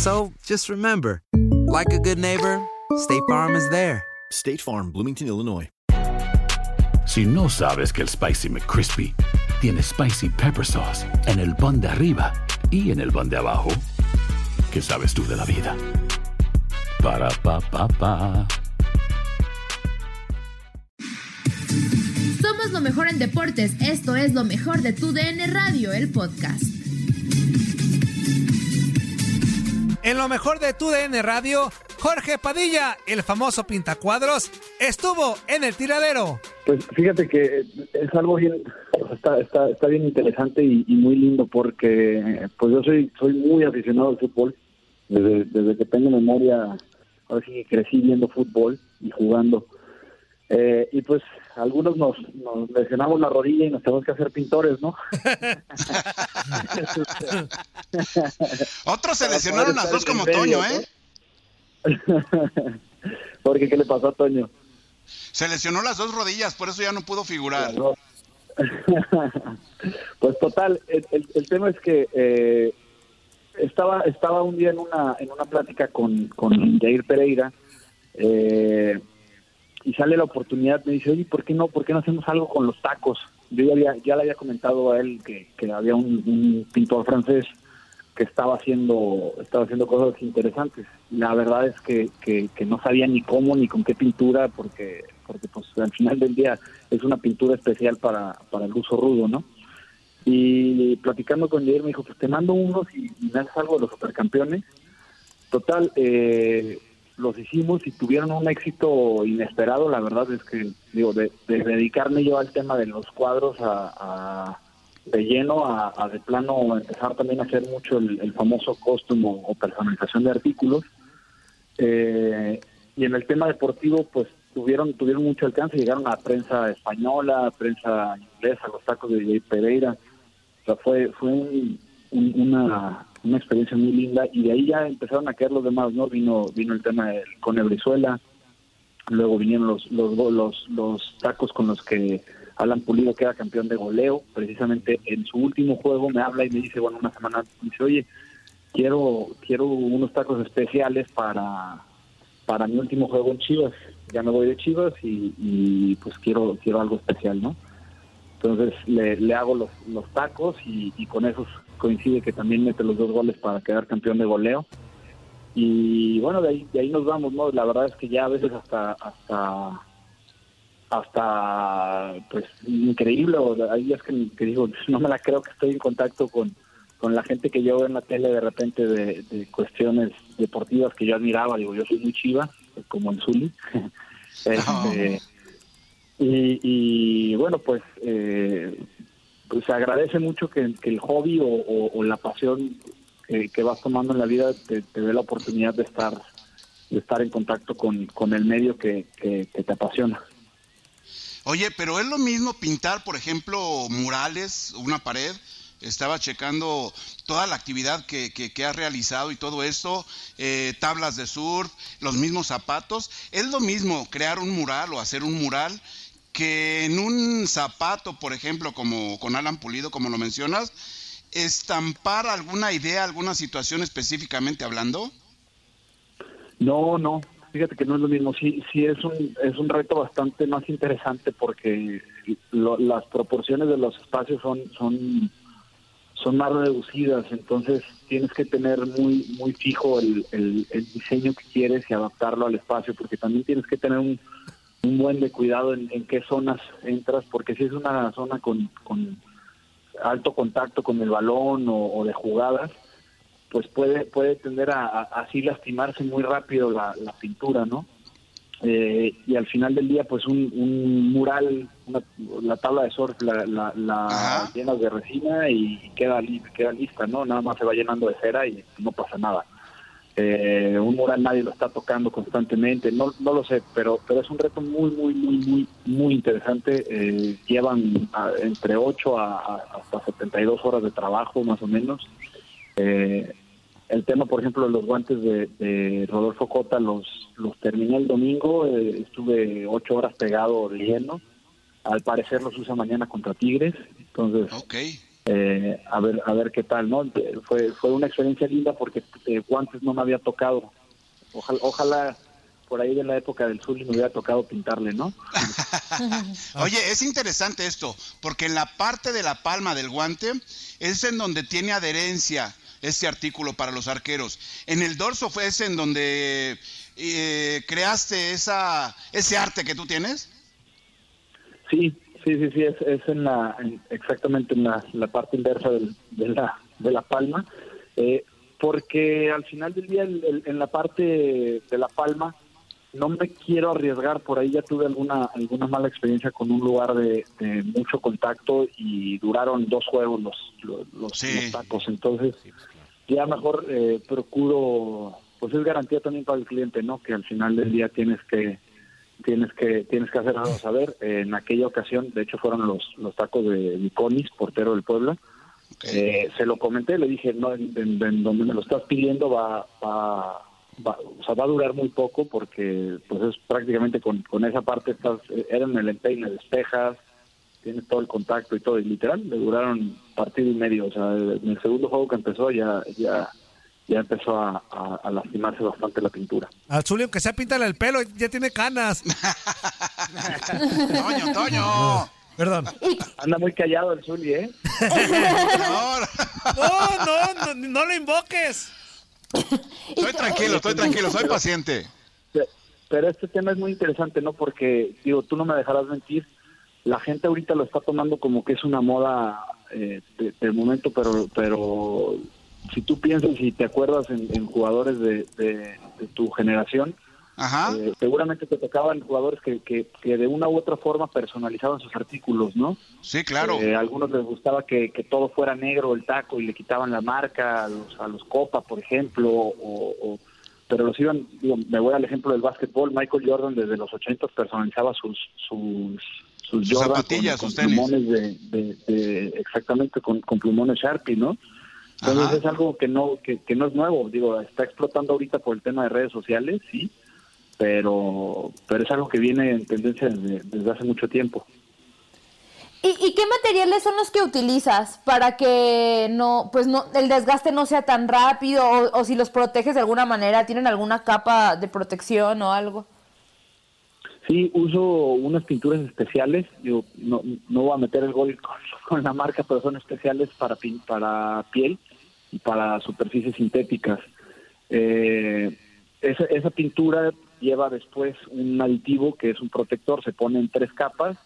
So just remember, like a good neighbor, State Farm is there. State Farm, Bloomington, Illinois. Si no sabes que el Spicy McCrispy tiene Spicy Pepper Sauce en el pan de arriba y en el pan de abajo, ¿qué sabes tú de la vida? Para, pa, pa, pa. Somos lo mejor en deportes. Esto es lo mejor de tu DN Radio, el podcast. En lo mejor de tu DN Radio, Jorge Padilla, el famoso pintacuadros, estuvo en el tiradero. Pues fíjate que es algo bien, está, está, está bien interesante y, y muy lindo porque pues yo soy, soy muy aficionado al fútbol. Desde, desde que tengo memoria, ahora sí que crecí viendo fútbol y jugando. Eh, y pues algunos nos, nos lesionamos la rodilla y nos tenemos que hacer pintores, ¿no? Otros se lesionaron las dos como medio, Toño, ¿no? ¿eh? Porque ¿qué le pasó a Toño? Se lesionó las dos rodillas, por eso ya no pudo figurar. pues total, el, el- el tema es que eh, estaba estaba un día en una en una plática con, con Jair Pereira eh, y sale la oportunidad, me dice, oye, ¿por qué no, por qué no hacemos algo con los tacos? Yo ya, había, ya le había comentado a él que, había un, un pintor francés que estaba haciendo estaba haciendo cosas interesantes. La verdad es que, que, que no sabía ni cómo ni con qué pintura, porque porque pues al final del día es una pintura especial para, para el uso rudo, ¿no? Y platicando con Jair me dijo, pues te mando unos y, y me haces algo de los supercampeones. Total, eh, los hicimos y tuvieron un éxito inesperado. La verdad es que, digo, de, de dedicarme yo al tema de los cuadros a, a- de lleno, a, de plano empezar también a hacer mucho el, famoso costume o, personalización de artículos. Eh, y en el tema deportivo, pues tuvieron tuvieron mucho alcance, llegaron a prensa española, prensa inglesa, los tacos de Pereira. O sea, fue, fue un- una, una experiencia muy linda y de ahí ya empezaron a caer los demás, ¿no? Vino vino el tema del Cone Brizuela, luego vinieron los, los, los, los tacos con los que Alan Pulido queda campeón de goleo, precisamente en su último juego me habla y me dice, bueno, una semana me dice, oye, quiero quiero unos tacos especiales para para mi último juego en Chivas. Ya me voy de Chivas y, y, pues quiero quiero algo especial, ¿no? Entonces le, le hago los, los tacos y, y con esos coincide que también mete los dos goles para quedar campeón de goleo. Y bueno, de ahí, de ahí nos vamos, ¿no? La verdad es que ya a veces hasta hasta hasta pues increíble, o hay días que, que digo, no me la creo que estoy en contacto con, con la gente que yo veo en la tele de repente de, de cuestiones deportivas que yo admiraba, digo, yo soy muy chiva, como el Zuli. Este, y, y, bueno, pues, eh, pues se agradece mucho que, el hobby o, o- la pasión que, que vas tomando en la vida te, dé la oportunidad de estar de estar en contacto con, con el medio que te apasiona. Oye, pero es lo mismo pintar, por ejemplo, murales, una pared, estaba checando toda la actividad que, que, has realizado y todo esto, eh, tablas de surf, los mismos zapatos. Es lo mismo crear un mural o hacer un mural que en un zapato, por ejemplo, como con Alan Pulido, como lo mencionas, estampar alguna idea, alguna situación específicamente hablando. No, no, fíjate que no es lo mismo. Sí, sí es un es un reto bastante más interesante porque las proporciones de los espacios son son son más reducidas, entonces tienes que tener muy muy fijo el, el, diseño que quieres y adaptarlo al espacio, porque también tienes que tener un, un buen de cuidado en, en, qué zonas entras, porque si es una zona con, con alto contacto con el balón o de jugadas, pues puede puede tender a, así lastimarse muy rápido la, pintura, ¿no? Eh, y al final del día, pues un, mural, la tabla de surf la, la, llenas de resina y queda, queda lista, ¿no? Nada más se va llenando de cera y no pasa nada. Eh, un mural nadie lo está tocando constantemente, no, no lo sé, pero pero es un reto muy, muy, muy, muy, muy interesante. Eh, llevan entre 8 a, hasta 72 horas de trabajo, más o menos. Eh, el tema, por ejemplo, de los guantes de, Rodolfo Cota los, los terminé el domingo, eh, estuve ocho horas pegado de lleno. Al parecer los usa mañana contra Tigres, entonces eh, a ver a ver qué tal, ¿no? Fue fue una experiencia linda porque eh, guantes no me había tocado. Ojalá, ojalá por ahí de la época del sur me hubiera tocado pintarle, ¿no? Oye, es interesante esto, porque en la parte de la palma del guante es en donde tiene adherencia este artículo para los arqueros. En el dorso fue ese en donde eh, creaste esa, ese arte que tú tienes. Sí, sí, sí, sí, es, en la, exactamente en la, parte inversa de, la, de la palma, eh, porque al final del día en la parte de la palma no me quiero arriesgar, por ahí ya tuve alguna alguna mala experiencia con un lugar de, mucho contacto y duraron dos juegos los, los, los tacos, entonces ya mejor eh, procuro, pues es garantía también para el cliente, ¿no? Que al final del día tienes que tienes que tienes que hacer algo saber. en aquella ocasión, de hecho, fueron los los tacos de Viconis, portero del Puebla. Eh, se lo comenté, le dije, no, en, donde me lo estás pidiendo va, va, o sea, va a durar muy poco porque pues es prácticamente con, con esa parte estás, era en el empeine, despejas, tienes todo el contacto y todo, y literal, le duraron partido y medio, o sea, en el segundo juego que empezó ya, ya, ya empezó a, lastimarse bastante la pintura. Al Zulio, que sea píntale el pelo, ya tiene canas. Toño, Toño. Perdón. Anda muy callado el Zully, ¿eh? no, no, no, no lo invoques. Estoy tranquilo, estoy tranquilo, soy paciente. Pero este tema es muy interesante, ¿no? Porque, digo, tú no me dejarás mentir, la gente ahorita lo está tomando como que es una moda eh, del momento, pero pero si tú piensas y te acuerdas en, jugadores de, de, tu generación, eh, seguramente te tocaban jugadores que, que, de una u otra forma personalizaban sus artículos, ¿no? Sí, claro. Eh, a algunos les gustaba que, que, todo fuera negro el taco y le quitaban la marca a los, a los Copa, por ejemplo, o, pero los iban, digo, me voy al ejemplo del básquetbol, Michael Jordan desde los 80 personalizaba sus, sus sus, zapatillas, con, plumones de, exactamente con, plumones Sharpie, ¿no? Entonces es algo que no que, no es nuevo, digo, está explotando ahorita por el tema de redes sociales, sí, pero pero es algo que viene en tendencia desde, hace mucho tiempo. ¿Y, qué materiales son los que utilizas para que no, pues no, el desgaste no sea tan rápido o, o si los proteges de alguna manera, tienen alguna capa de protección o algo? Sí, uso unas pinturas especiales. Yo no, no voy a meter el gol con, la marca, pero son especiales para, para piel y para superficies sintéticas. Eh, esa, esa pintura lleva después un aditivo que es un protector, se pone en tres capas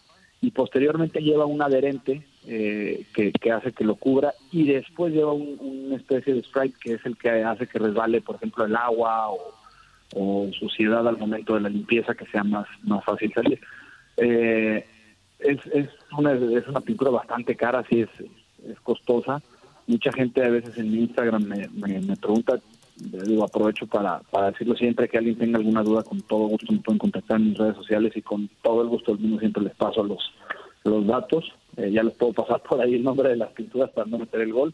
y posteriormente lleva un adherente eh, que, que, hace que lo cubra y después lleva una especie de spray que es el que hace que resbale, por ejemplo, el agua o o suciedad al momento de la limpieza que sea más, más fácil salir. Eh, es, es, una, es una pintura bastante cara, sí es, es costosa. Mucha gente a veces en Instagram me, me, pregunta, digo, aprovecho para, decirlo siempre que alguien tenga alguna duda, con todo gusto me pueden contactar en mis redes sociales y con todo el gusto del mundo siempre les paso los, los datos. Eh, ya les puedo pasar por ahí el nombre de las pinturas para no meter el gol.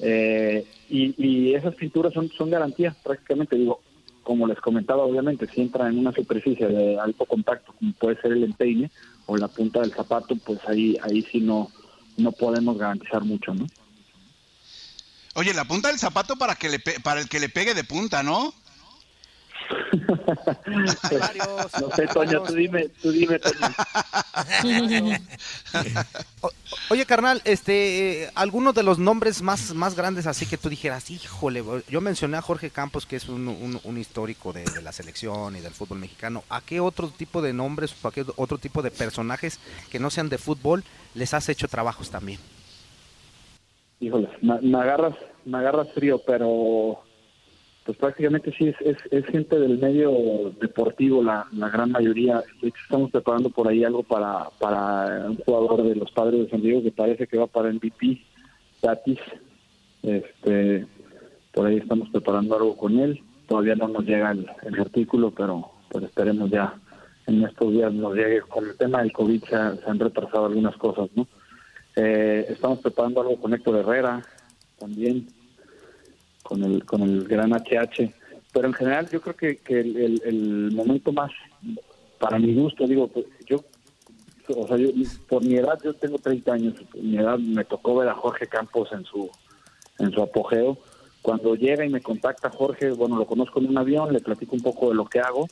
Eh, y, y esas pinturas son, son garantías prácticamente, digo, como les comentaba, obviamente, si entra en una superficie de alto contacto, como puede ser el empeine o la punta del zapato, pues ahí, ahí sí no, no podemos garantizar mucho, ¿no? Oye, la punta del zapato para que le pe- para el que le pegue de punta, ¿no? no sé, Toño, tú dime, tú dime, Toño. O- Oye, carnal, este, eh, algunos de los nombres más, más grandes así que tú dijeras, híjole, yo mencioné a Jorge Campos, que es un, un- un histórico de, de la selección y del fútbol mexicano. ¿A qué otro tipo de nombres o a qué otro tipo de personajes que no sean de fútbol les has hecho trabajos también? Híjole, me, agarras, me agarras frío, pero pues prácticamente sí es, es, gente del medio deportivo, la, la gran mayoría. Estamos preparando por ahí algo para, para un jugador de los padres de San Diego que parece que va para MVP, Tatis. Este, por ahí estamos preparando algo con él. Todavía no nos llega el, el artículo, pero pues esperemos ya en estos días nos llegue. Con el tema del COVID se, se han retrasado algunas cosas, ¿no? Eh, estamos preparando algo con Héctor Herrera también, con el, con el gran HH. Pero en general yo creo que, que el, el- momento más, para mi gusto, digo, pues, yo, o sea, yo, por mi edad, yo tengo 30 años, por mi edad me tocó ver a Jorge Campos en su, en su apogeo. Cuando llega y me contacta Jorge, bueno, lo conozco en un avión, le platico un poco de lo que hago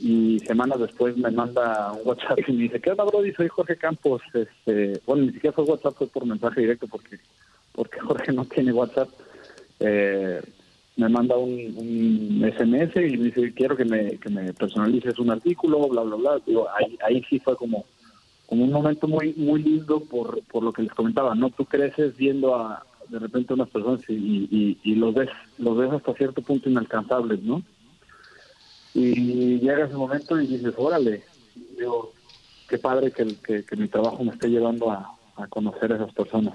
y semanas después me manda un WhatsApp y me dice, ¿qué onda, Brody? Soy Jorge Campos. Este, bueno, ni siquiera fue WhatsApp, fue por mensaje directo porque, porque Jorge no tiene WhatsApp. Eh, me manda un, un SMS y me dice, quiero que me, que me personalices un artículo, bla, bla, bla. Digo, ahí, ahí sí fue como, como un momento muy muy lindo por, por lo que les comentaba, ¿no? Tú creces viendo a de repente unas personas y, y, y los ves los ves hasta cierto punto inalcanzables, ¿no? Y llega ese momento y dices, órale, digo, qué padre que, que, que mi trabajo me esté llevando a, a conocer a esas personas.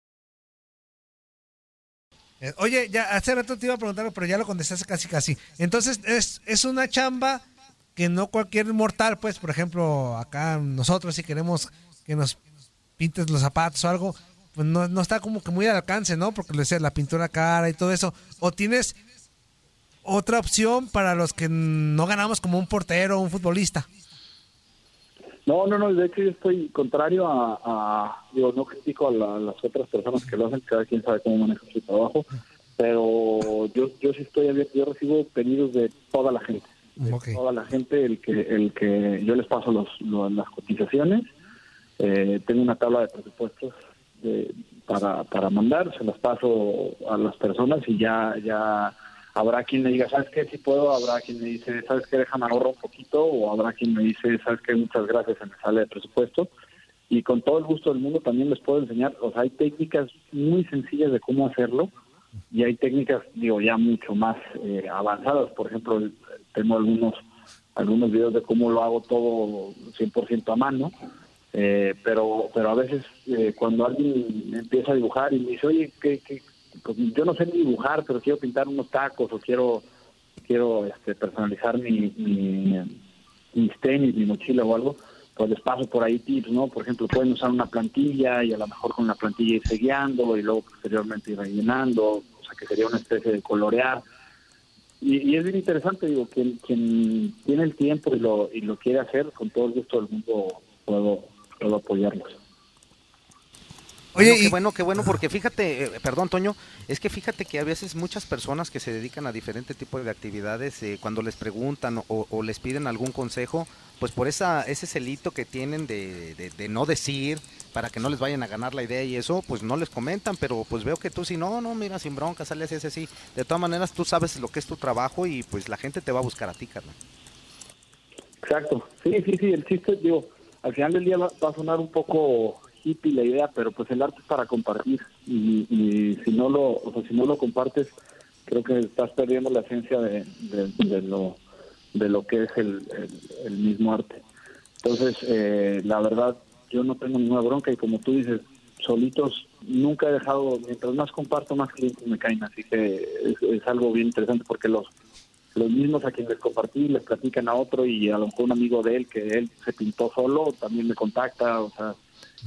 Eh, Oye, ya hace rato te iba a preguntar, pero ya lo contestaste casi casi. Entonces, es, es una chamba que no cualquier mortal, pues, por ejemplo, acá nosotros si queremos que nos pintes los zapatos o algo, pues no, no está como que muy al alcance, ¿no? Porque le decía la pintura cara y todo eso. O tienes otra opción para los que no ganamos como un portero o un futbolista. No, no, no, de hecho yo estoy contrario a, a- digo, no critico a la- las otras personas que lo hacen, cada quien sabe cómo maneja su trabajo, pero yo, yo sí estoy abierto, yo recibo pedidos de toda la gente, de toda la gente, el que, el que yo les paso los, lo- las cotizaciones, eh, tengo una tabla de presupuestos de- para, para mandar, se las paso a las personas y ya, ya habrá quien me diga, ¿sabes qué? Si puedo, habrá quien me dice, ¿sabes qué? Déjame ahorrar un poquito, o habrá quien me dice, ¿sabes qué? Muchas gracias, se me sale de presupuesto. Y con todo el gusto del mundo también les puedo enseñar, o sea, hay técnicas muy sencillas de cómo hacerlo y hay técnicas, digo, ya mucho más eh, avanzadas. Por ejemplo, tengo algunos algunos videos de cómo lo hago todo 100% a mano, eh, pero pero a veces eh, cuando alguien empieza a dibujar y me dice, oye, ¿qué, qué, pues yo no sé ni dibujar, pero quiero pintar unos tacos o quiero quiero este, personalizar mi, mi, mis tenis, mi mochila o algo, pues les paso por ahí tips, ¿no? Por ejemplo, pueden usar una plantilla y a lo mejor con la plantilla irse guiando y luego posteriormente ir rellenando, o sea que sería una especie de colorear. Y, y es bien interesante, digo, quien, quien tiene el tiempo y lo, y lo quiere hacer, con todo el gusto del mundo puedo, puedo apoyarlos. Oye, qué bueno, qué bueno, porque fíjate, eh, perdón, Toño, es que fíjate que a veces muchas personas que se dedican a diferentes tipos de actividades, eh, cuando les preguntan o, o les piden algún consejo, pues por esa ese celito que tienen de, de- de no decir, para que no les vayan a ganar la idea y eso, pues no les comentan, pero pues veo que tú si no, no, mira, sin bronca, sale así, así, así. De todas maneras, tú sabes lo que es tu trabajo y pues la gente te va a buscar a ti, carnal. Exacto, sí, sí, sí, el chiste, digo, al final del día va, va a sonar un poco hippie la idea, pero pues el arte es para compartir y, si no lo, o sea, si no lo compartes, creo que estás perdiendo la esencia de, de, lo de lo que es el, el, el mismo arte. Entonces, eh, la verdad, yo no tengo ninguna bronca y como tú dices, solitos nunca he dejado, mientras más comparto, más clientes me caen, así que es, es algo bien interesante porque los los mismos a quienes les compartí les platican a otro y a lo mejor un amigo de él que él se pintó solo también me contacta, o sea,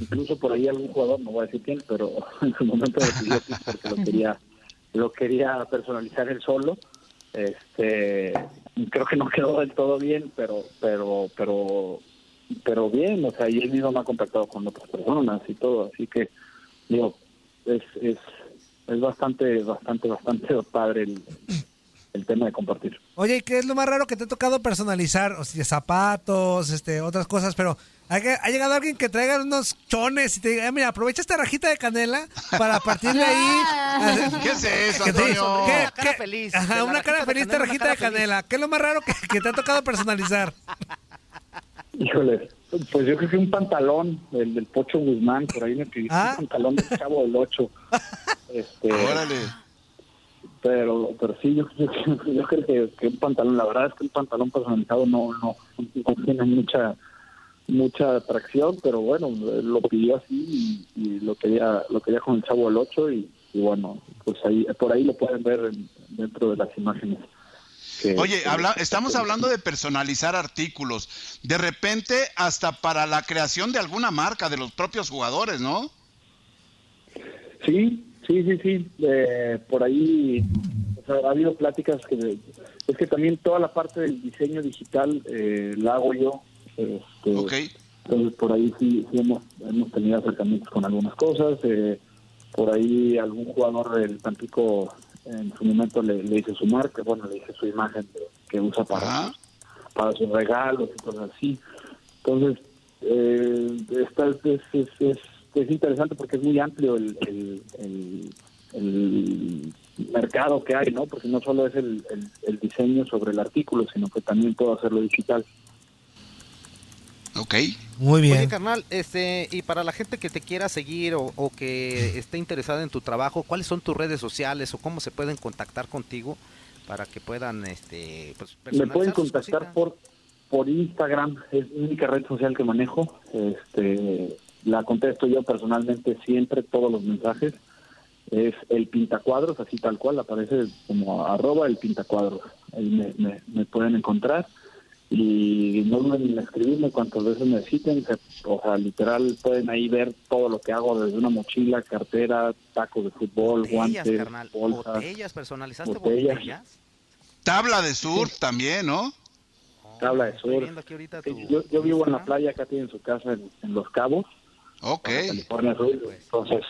incluso por ahí algún jugador, no voy a decir quién, pero en su momento decidió que porque lo quería lo quería personalizar él solo. Este, creo que no quedó del todo bien, pero pero pero pero bien, o sea, y él mismo me ha contactado con otras personas y todo, así que digo, es es es bastante bastante bastante padre el el tema de compartir. Oye, ¿y qué es lo más raro que te ha tocado personalizar? O sea, zapatos, este, otras cosas, pero ha, ha llegado alguien que traiga unos chones y te diga, "Eh, mira, aprovecha esta rajita de canela para partir de ahí. ¿Qué es eso, ¿Qué te- Antonio? qué- Una cara feliz, Ajá, una cara feliz, esta rajita de canela. ¿Qué es lo más raro que, que te ha tocado personalizar? Híjole, pues yo creo que un pantalón, el del Pocho Guzmán, por ahí me pidió Ah. un pantalón del Chavo del Ocho. Este, Órale. Pero, pero sí, yo, yo, yo creo que, que un pantalón, la verdad es que un pantalón personalizado no, no, no tiene mucha mucha atracción, pero bueno, lo pidió así y, y lo quería lo quería con el Chavo del Ocho y, y bueno, pues ahí por ahí lo pueden ver en- dentro de las imágenes. que- Oye, que- habla- estamos hablando de personalizar artículos. De repente, hasta para la creación de alguna marca de los propios jugadores, ¿no? Sí, sí, sí, sí. Eh, por ahí o sea, ha habido pláticas que es que también toda la parte del diseño digital eh, la hago yo. Este, Ok. Entonces por ahí sí, sí hemos, hemos tenido acercamientos con algunas cosas. eh, por ahí algún jugador del Tampico en su momento le, le hice su marca, bueno, le hice su imagen de- que usa para, sus, para sus regalos y cosas así. Entonces, eh, esta es, es, es, es- es interesante porque es muy amplio el, el, el- el mercado que hay, ¿no? Porque no solo es el, el, el diseño sobre el artículo, sino que también puedo hacerlo digital. Ok. Muy Oye, carnal, este, y para la gente que te quiera seguir o, o que esté interesada en tu trabajo, ¿cuáles son tus redes sociales o cómo se pueden contactar contigo para que puedan, este, pues, Me pueden contactar por por Instagram, es mi única red social que manejo. Este, la contesto yo personalmente siempre, todos los mensajes. Es el pintacuadros, así tal cual, aparece como arroba el pintacuadros. Ahí me, me, me pueden encontrar. Y no duden en escribirme cuantas veces necesiten. Se- O sea, literal, pueden ahí ver todo lo que hago desde una mochila, cartera, tacos de fútbol, Botellas, guantes, carnal, bolsas. botellas, personalizaste botellas. botellas. Tabla de surf también, ¿no? Tabla de Estoy surf. Yo, yo vivo en la playa, acá tienen su casa en, en Los Cabos, Ok. California Sur, entonces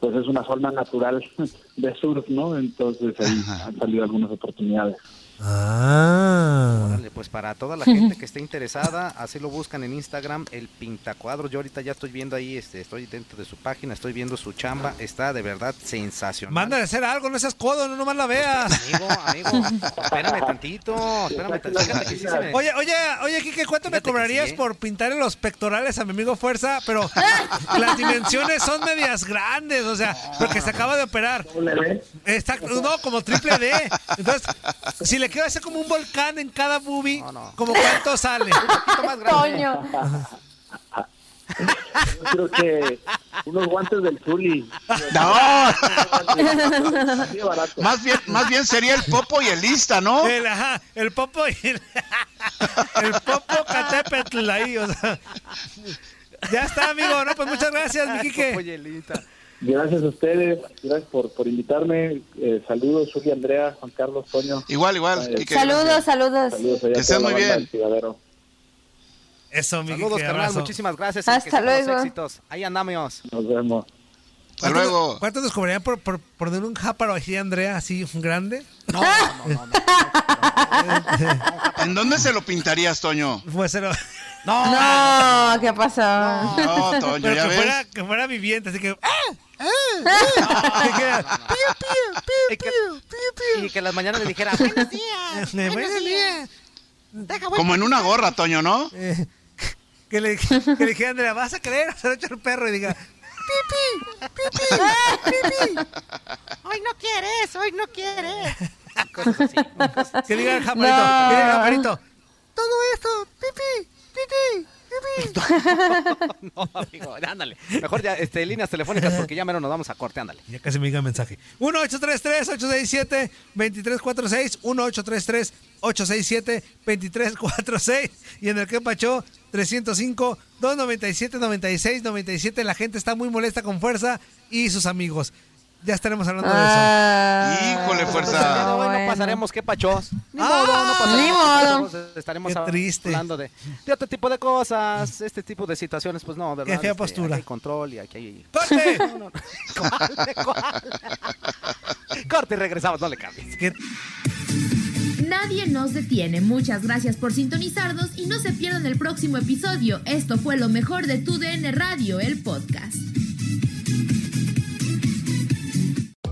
pues es una zona natural de surf, ¿no? Entonces ahí han salido algunas oportunidades. Ah. Órale, pues para toda la gente que esté interesada, así lo buscan en Instagram, el Pintacuadro. Yo ahorita ya estoy viendo ahí, este, estoy dentro de su página, estoy viendo su chamba, está de verdad sensacional. Mándale a hacer algo, no seas codo, no nomás la veas. Amigo, amigo, espérame tantito, espérame tantito. Fíjate que sí se me- Oye, oye, oye, Kike, ¿cuánto me Fíjate cobrarías sí, ¿eh? por pintarle los pectorales a mi amigo Fuerza? Pero las dimensiones son medias grandes, o sea, porque se acaba de operar. Exacto, no, como triple D. Entonces, si le quiero hacer como un volcán en cada boobie, ¿como cuánto sale? Toño. Yo creo que unos guantes del Zuli. No. Más bien, más bien sería el Popo y el Lista, ¿no? El, ajá, el popo y el, el popo catepetl ahí, o sea. Ya está, amigo, no, pues muchas gracias, mi Kike. Gracias a ustedes, gracias por, por invitarme. Eh, saludos, Zuli, Andrea, Juan Carlos, Toño. Igual, igual. Eh, Quique, Saludos, saludos. Saludos Que toda muy bien. Eso, mi Saludos, carnal, muchísimas gracias. Hasta luego. éxitos. Ahí andamos. Nos vemos. Hasta ¿Cuánto- luego. ¿Cuánto nos cobrarían por, por, por poner un jáparo así, Andrea, así grande? No, no, no, no. ¿En dónde se lo pintarías, Toño? Pues se lo- No, No, ¿qué pasó? No, Toño, pero ya que ves. fuera, que fuera viviente, así que... ¡ah! ¡ah! Queda, piu, piu, piu, Y que- las mañanas le dijera, buenos días. Buenos días. Como en una gorra, Toño, ¿no? Eh, que le, que le dijeran, ¿la vas a creer? Se lo echa el perro y diga, pipi, pipi, pipi. Hoy no quieres, hoy no quieres. Que diga el jamarito, No. que diga el jamarito. Todo esto, pipi, pipi, pipi. no, amigo, ándale. Mejor ya, este, líneas telefónicas porque ya menos nos vamos a corte, ándale. Ya casi me diga mensaje. 1-833-867-2346. 1-833-867-2346. Y en el que pachó 305-297-9697. La gente está muy molesta con fuerza y sus amigos. Ya estaremos hablando de Ah. eso. Híjole, fuerza. Hoy no pasaremos, qué pachos. Ni Ah, modo, no pasaremos. ni modo. Entonces, Estaremos Qué triste. hablando de, de otro tipo de cosas, este tipo de situaciones, pues no, ¿verdad? Qué fea Este, postura. aquí hay control y aquí hay... ¡Corte! No, no, no. ¿Cuál? ¿Cuál? Corte y regresamos, no le cambies. Nadie nos detiene. Muchas gracias por sintonizarnos y no se pierdan el próximo episodio. Esto fue lo mejor de tu DN Radio, el podcast.